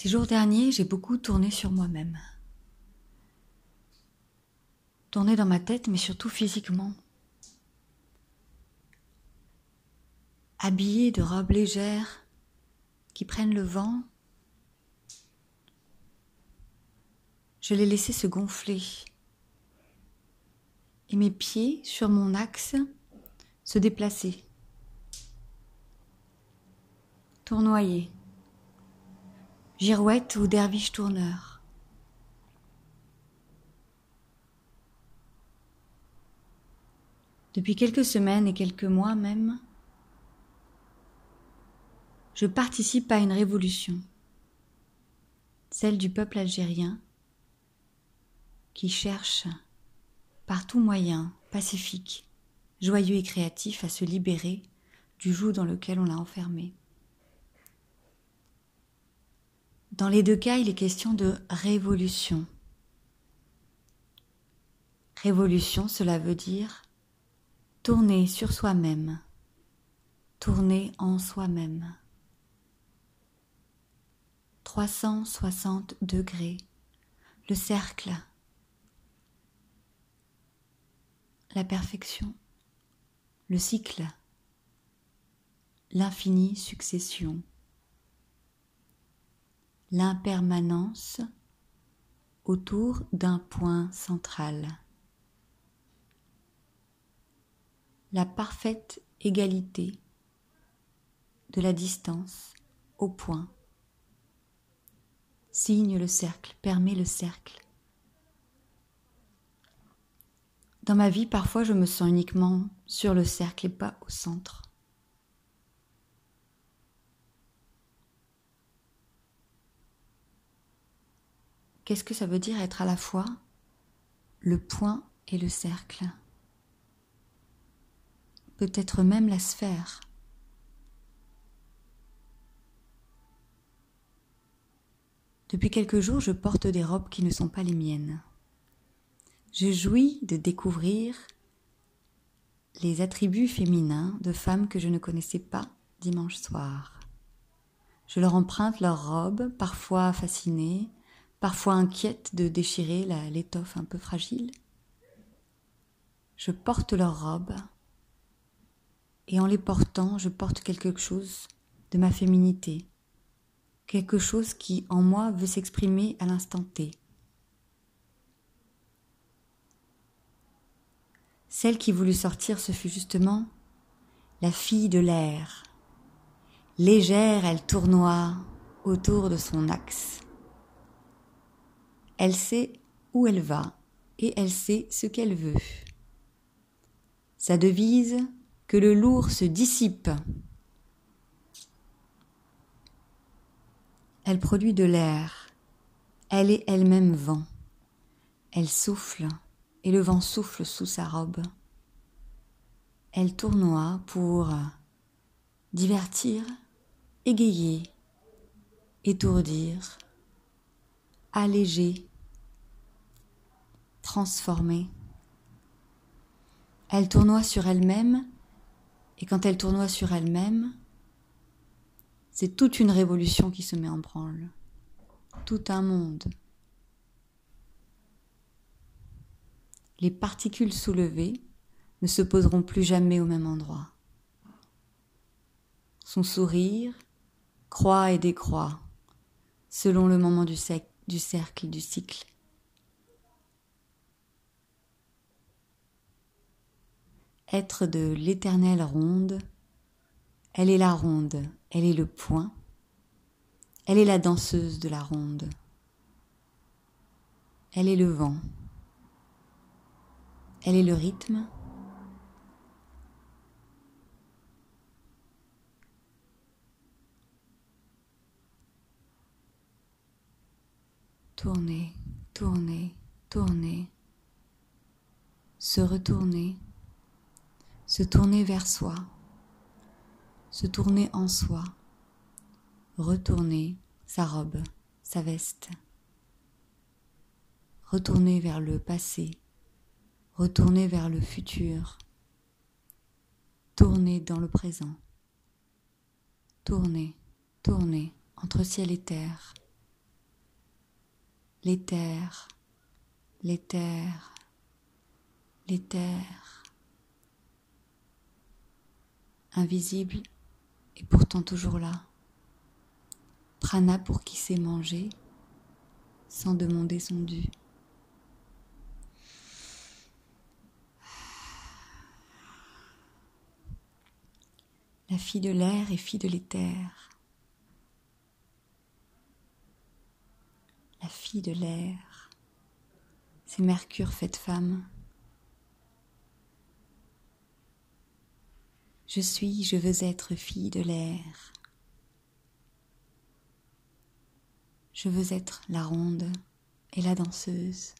Ces jours derniers, j'ai beaucoup tourné sur moi-même. Tourné dans ma tête, mais surtout physiquement. Habillé de robes légères qui prennent le vent, je les laissais se gonfler. Et mes pieds, sur mon axe, se déplacer. Tournoyer girouette ou derviche tourneur. Depuis quelques semaines et quelques mois même, je participe à une révolution, celle du peuple algérien qui cherche par tout moyen pacifique, joyeux et créatif à se libérer du joug dans lequel on l'a enfermé. Dans les deux cas, il est question de révolution. Révolution, cela veut dire tourner sur soi-même, tourner en soi-même. 360 degrés, le cercle, la perfection, le cycle, l'infinie succession l'impermanence autour d'un point central. La parfaite égalité de la distance au point signe le cercle, permet le cercle. Dans ma vie, parfois, je me sens uniquement sur le cercle et pas au centre. Qu'est-ce que ça veut dire être à la fois le point et le cercle? Peut-être même la sphère. Depuis quelques jours, je porte des robes qui ne sont pas les miennes. Je jouis de découvrir les attributs féminins de femmes que je ne connaissais pas dimanche soir. Je leur emprunte leurs robes, parfois fascinées, parfois inquiète de déchirer l'étoffe un peu fragile. Je porte leurs robes et en les portant, je porte quelque chose de ma féminité, quelque chose qui en moi veut s'exprimer à l'instant T. Celle qui voulut sortir, ce fut justement la fille de l'air. Légère, elle tournoie autour de son axe. Elle sait où elle va et elle sait ce qu'elle veut. Sa devise que le lourd se dissipe. Elle produit de l'air. Elle est elle-même vent. Elle souffle et le vent souffle sous sa robe. Elle tournoie pour divertir, égayer, étourdir, alléger, transformée. Elle tournoie sur elle-même, et quand elle tournoie sur elle-même, c'est toute une révolution qui se met en branle, tout un monde. Les particules soulevées ne se poseront plus jamais au même endroit. Son sourire croît et décroît selon le moment du, du cercle, du cycle. Être de l'éternelle ronde. Elle est la ronde, elle est le point, elle est la danseuse de la ronde. Elle est le vent, elle est le rythme. Tourner, tourner, tourner, se retourner se tourner vers soi, se tourner en soi, retourner sa robe, sa veste, retourner vers le passé, retourner vers le futur, tourner dans le présent, tourner, tourner entre ciel et terre, l'éther, l'éther, l'éther, invisible et pourtant toujours là. Prana pour qui sait manger sans demander son dû. La fille de l'air et fille de l'éther. La fille de l'air, c'est Mercure faite femme. Je suis, je veux être fille de l'air. Je veux être la ronde et la danseuse.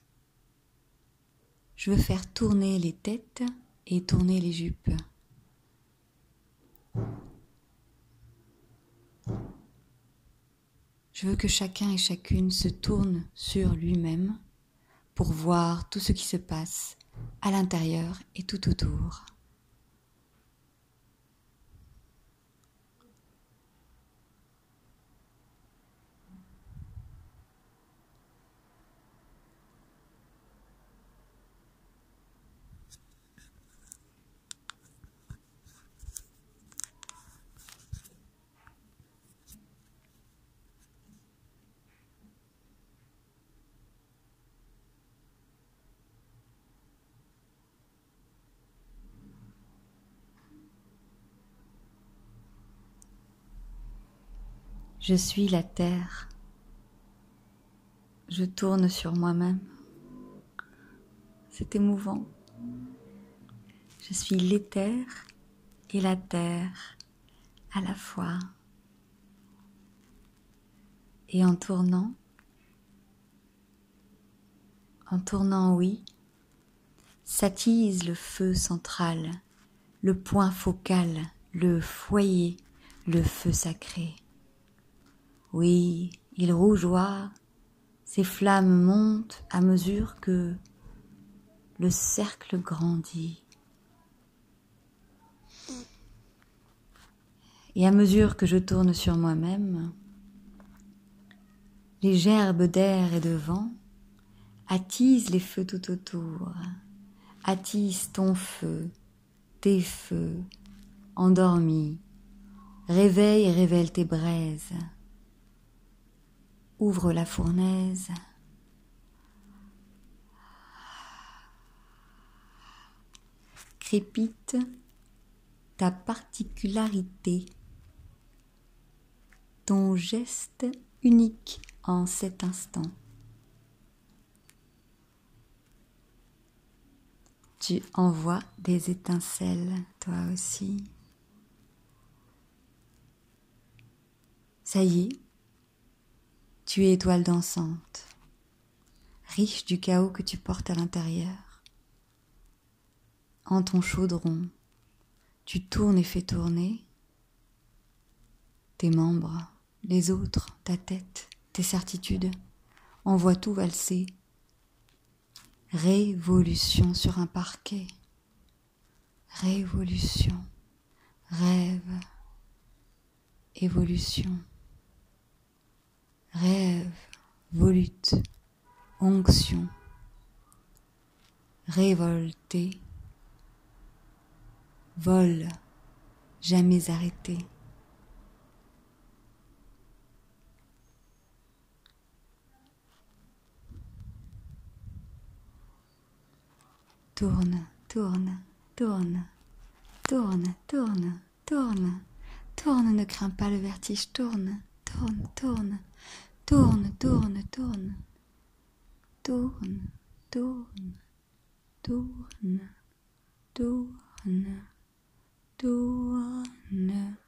Je veux faire tourner les têtes et tourner les jupes. Je veux que chacun et chacune se tourne sur lui-même pour voir tout ce qui se passe à l'intérieur et tout autour. Je suis la terre. Je tourne sur moi-même. C'est émouvant. Je suis l'éther et la terre à la fois. Et en tournant, en tournant, oui, s'attise le feu central, le point focal, le foyer, le feu sacré. Oui, il rougeoie, ses flammes montent à mesure que le cercle grandit. Et à mesure que je tourne sur moi-même, les gerbes d'air et de vent attisent les feux tout autour, attisent ton feu, tes feux, endormis, réveille et révèle tes braises. Ouvre la fournaise. Crépite ta particularité, ton geste unique en cet instant. Tu envoies des étincelles, toi aussi. Ça y est, tu es étoile dansante, riche du chaos que tu portes à l'intérieur. En ton chaudron, tu tournes et fais tourner tes membres, les autres, ta tête, tes certitudes. Envoie tout valser. Révolution sur un parquet. Révolution. Rêve. Évolution rêve, volute, onction, révolté, vol, jamais arrêté. Tourne, tourne, tourne, tourne, tourne, tourne, tourne, ne crains pas le vertige, tourne, tourne, tourne, Tourne, tourne, tourne. Tourne, tourne, tourne, tourne, tourne.